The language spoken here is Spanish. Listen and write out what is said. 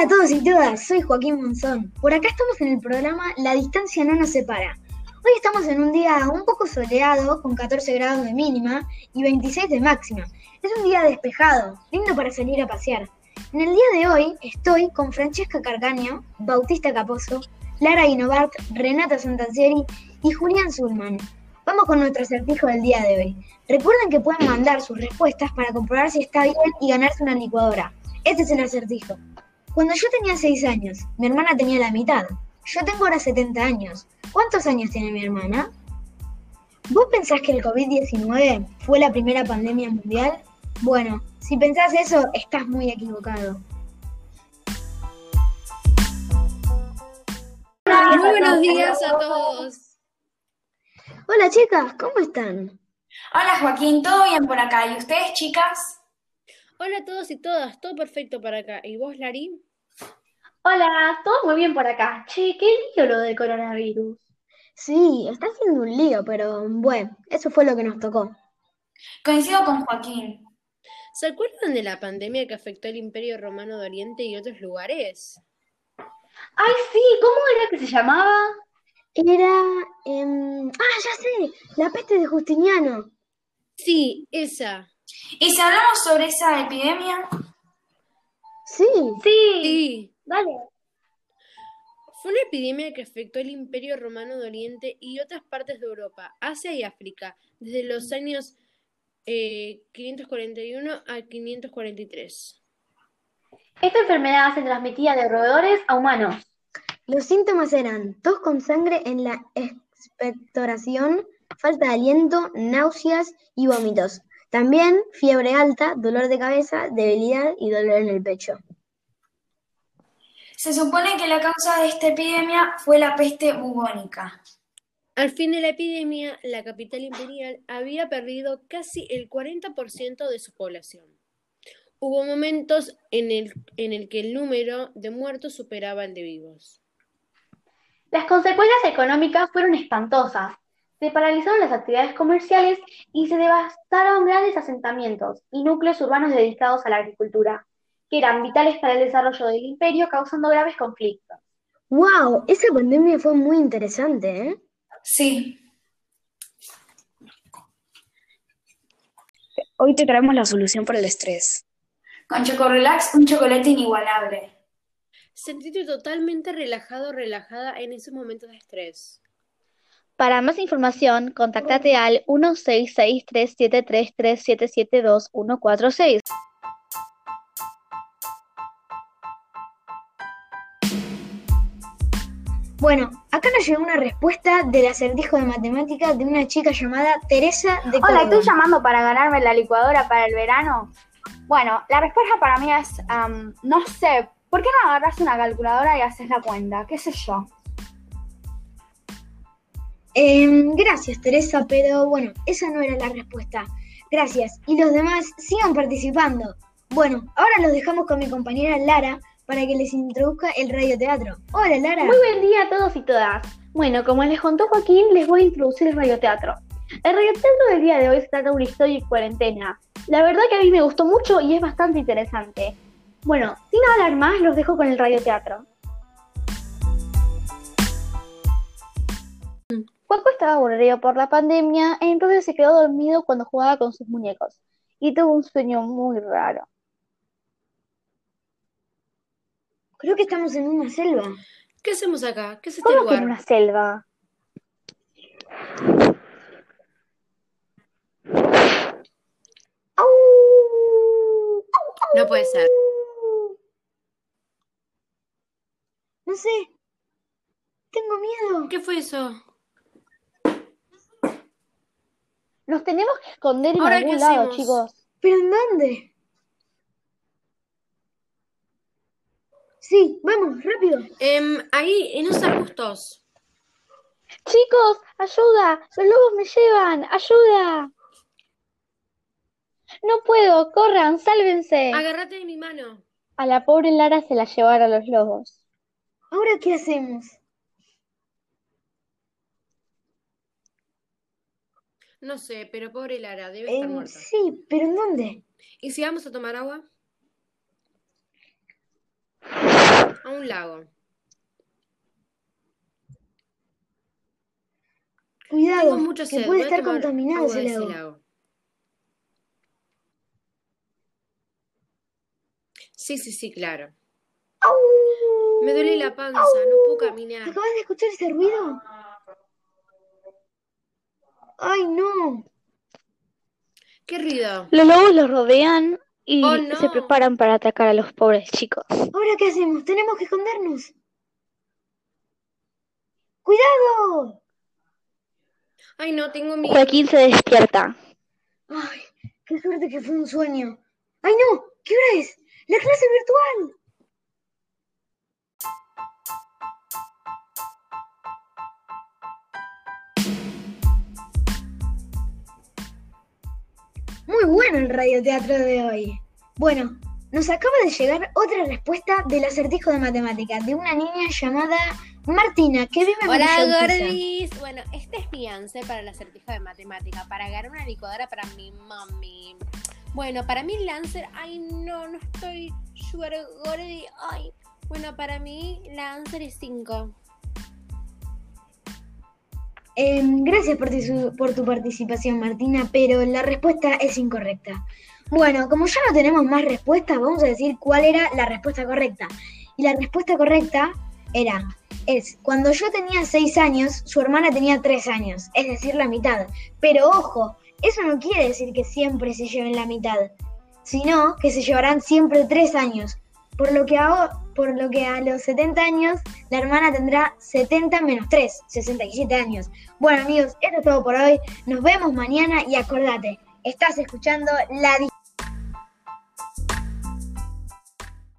Hola a todos y todas, soy Joaquín Monzón. Por acá estamos en el programa La distancia no nos separa. Hoy estamos en un día un poco soleado, con 14 grados de mínima y 26 de máxima. Es un día despejado, lindo para salir a pasear. En el día de hoy estoy con Francesca Carcaño, Bautista Caposo, Lara Guinovart, Renata Santancieri y Julián Zulman. Vamos con nuestro acertijo del día de hoy. Recuerden que pueden mandar sus respuestas para comprobar si está bien y ganarse una licuadora. Este es el acertijo. Cuando yo tenía 6 años, mi hermana tenía la mitad. Yo tengo ahora 70 años. ¿Cuántos años tiene mi hermana? ¿Vos pensás que el COVID-19 fue la primera pandemia mundial? Bueno, si pensás eso, estás muy equivocado. Muy buenos días a todos. Hola chicas, ¿cómo están? Hola Joaquín, ¿todo bien por acá? ¿Y ustedes, chicas? Hola a todos y todas, todo perfecto para acá. ¿Y vos, Lari? Hola, todo muy bien por acá. Che, qué lío lo del coronavirus. Sí, está siendo un lío, pero bueno, eso fue lo que nos tocó. Coincido con Joaquín. ¿Se acuerdan de la pandemia que afectó al Imperio Romano de Oriente y otros lugares? Ay, sí, ¿cómo era que se llamaba? Era... em, ah, ya sé, la peste de Justiniano. Sí, esa. ¿Y si hablamos sobre esa epidemia? Sí, Sí, Sí. Fue una epidemia que afectó al Imperio Romano de Oriente y otras partes de Europa, Asia y África, desde los años eh, 541 a 543. Esta enfermedad se transmitía de roedores a humanos. los síntomas eran tos con sangre en la expectoración, falta de aliento, náuseas y vómitos. También fiebre alta, dolor de cabeza, debilidad y dolor en el pecho. Se supone que la causa de esta epidemia fue la peste bubónica. Al fin de la epidemia, la capital imperial había perdido casi el 40% de su población. Hubo momentos en el, en el que el número de muertos superaba el de vivos. Las consecuencias económicas fueron espantosas. Se paralizaron las actividades comerciales y se devastaron grandes asentamientos y núcleos urbanos dedicados a la agricultura, que eran vitales para el desarrollo del imperio, causando graves conflictos. ¡Wow! Esa pandemia fue muy interesante, ¿eh? Sí. Hoy te traemos la solución para el estrés. Con Chocorelax, un chocolate inigualable. Sentirte totalmente relajado o relajada en esos momentos de estrés. Para más información, contactate al 16637337724146. Bueno, acá nos llegó una respuesta del acertijo de matemáticas de una chica llamada Teresa de Hola, estoy llamando para ganarme la licuadora para el verano. Bueno, la respuesta para mí es, am, no sé, ¿por qué no agarras una calculadora y haces la cuenta? ¿Qué sé yo? Em, gracias, Teresa, pero bueno, esa no era la respuesta. Gracias. Y los demás sigan participando. Bueno, ahora los dejamos con mi compañera Lara para que les introduzca el radioteatro. Hola, Lara. Muy buen día a todos y todas. Bueno, como les contó Joaquín, les voy a introducir el radioteatro. El radioteatro del día de hoy se trata de una historia en cuarentena. La verdad que a mí me gustó mucho y es bastante interesante. Bueno, sin hablar más, los dejo con el radioteatro. Juaco estaba aburrido por la pandemia, entonces se quedó dormido cuando jugaba con sus muñecos y tuvo un sueño muy raro. Creo que estamos en una selva. ¿Qué hacemos acá? ¿Qué es este ¿Cómo que en lugar? una selva? No puede ser. No sé. Tengo miedo. ¿Qué fue eso? Nos tenemos que esconder en Ahora, algún ¿qué lado, hacemos? chicos. ¿Pero en dónde? Sí, vamos, rápido. Em, ahí, en esos arbustos. Chicos, ayuda, los lobos me llevan, ayuda. No puedo, corran, sálvense. Agárrate de mi mano. A la pobre Lara se la llevaron los lobos. ¿Ahora qué hacemos? No sé, pero pobre Lara, debe estar Em, muerta. sí, pero ¿en dónde? ¿Y si vamos a tomar agua? A un lago. Cuidado, que sed. puede estar contaminado ese lago. Sí, sí, sí, claro. ¡Au! Me duele la panza, no puedo caminar. ¿Acabas de escuchar ese ruido? ¡Ay, no! ¿Qué ruido? Los lobos los rodean y Oh, no. se preparan para atacar a los pobres chicos. ¿Ahora qué hacemos? Tenemos que escondernos. ¡Cuidado! Ay, no, tengo miedo. Joaquín se despierta. ¡Ay, qué suerte que fue un sueño! ¡Ay, no! ¿Qué hora es? ¡La clase virtual! Muy bueno el radioteatro de hoy. Bueno, nos acaba de llegar otra respuesta del acertijo de matemáticas de una niña llamada Martina, que vive en Hola, gordis. Bueno, este es mi answer para el acertijo de matemática, para ganar una licuadora para mi mami. Bueno, para mí el answer, ay no, no estoy sure gordi. Ay, bueno, para mí la answer es 5. Eh, gracias por tu, participación, Martina, pero la respuesta es incorrecta. Bueno, como ya no tenemos más respuestas, vamos a decir cuál era la respuesta correcta. Y la respuesta correcta era, es, cuando yo tenía 6 años, su hermana tenía 3 años, es decir, la mitad. Pero ojo, eso no quiere decir que siempre se lleven la mitad, sino que se llevarán siempre 3 años. Por lo que a, por lo que a los 70 años, la hermana tendrá 70 menos 3, 67 años. Bueno amigos, esto es todo por hoy. Nos vemos mañana y acordate, estás escuchando La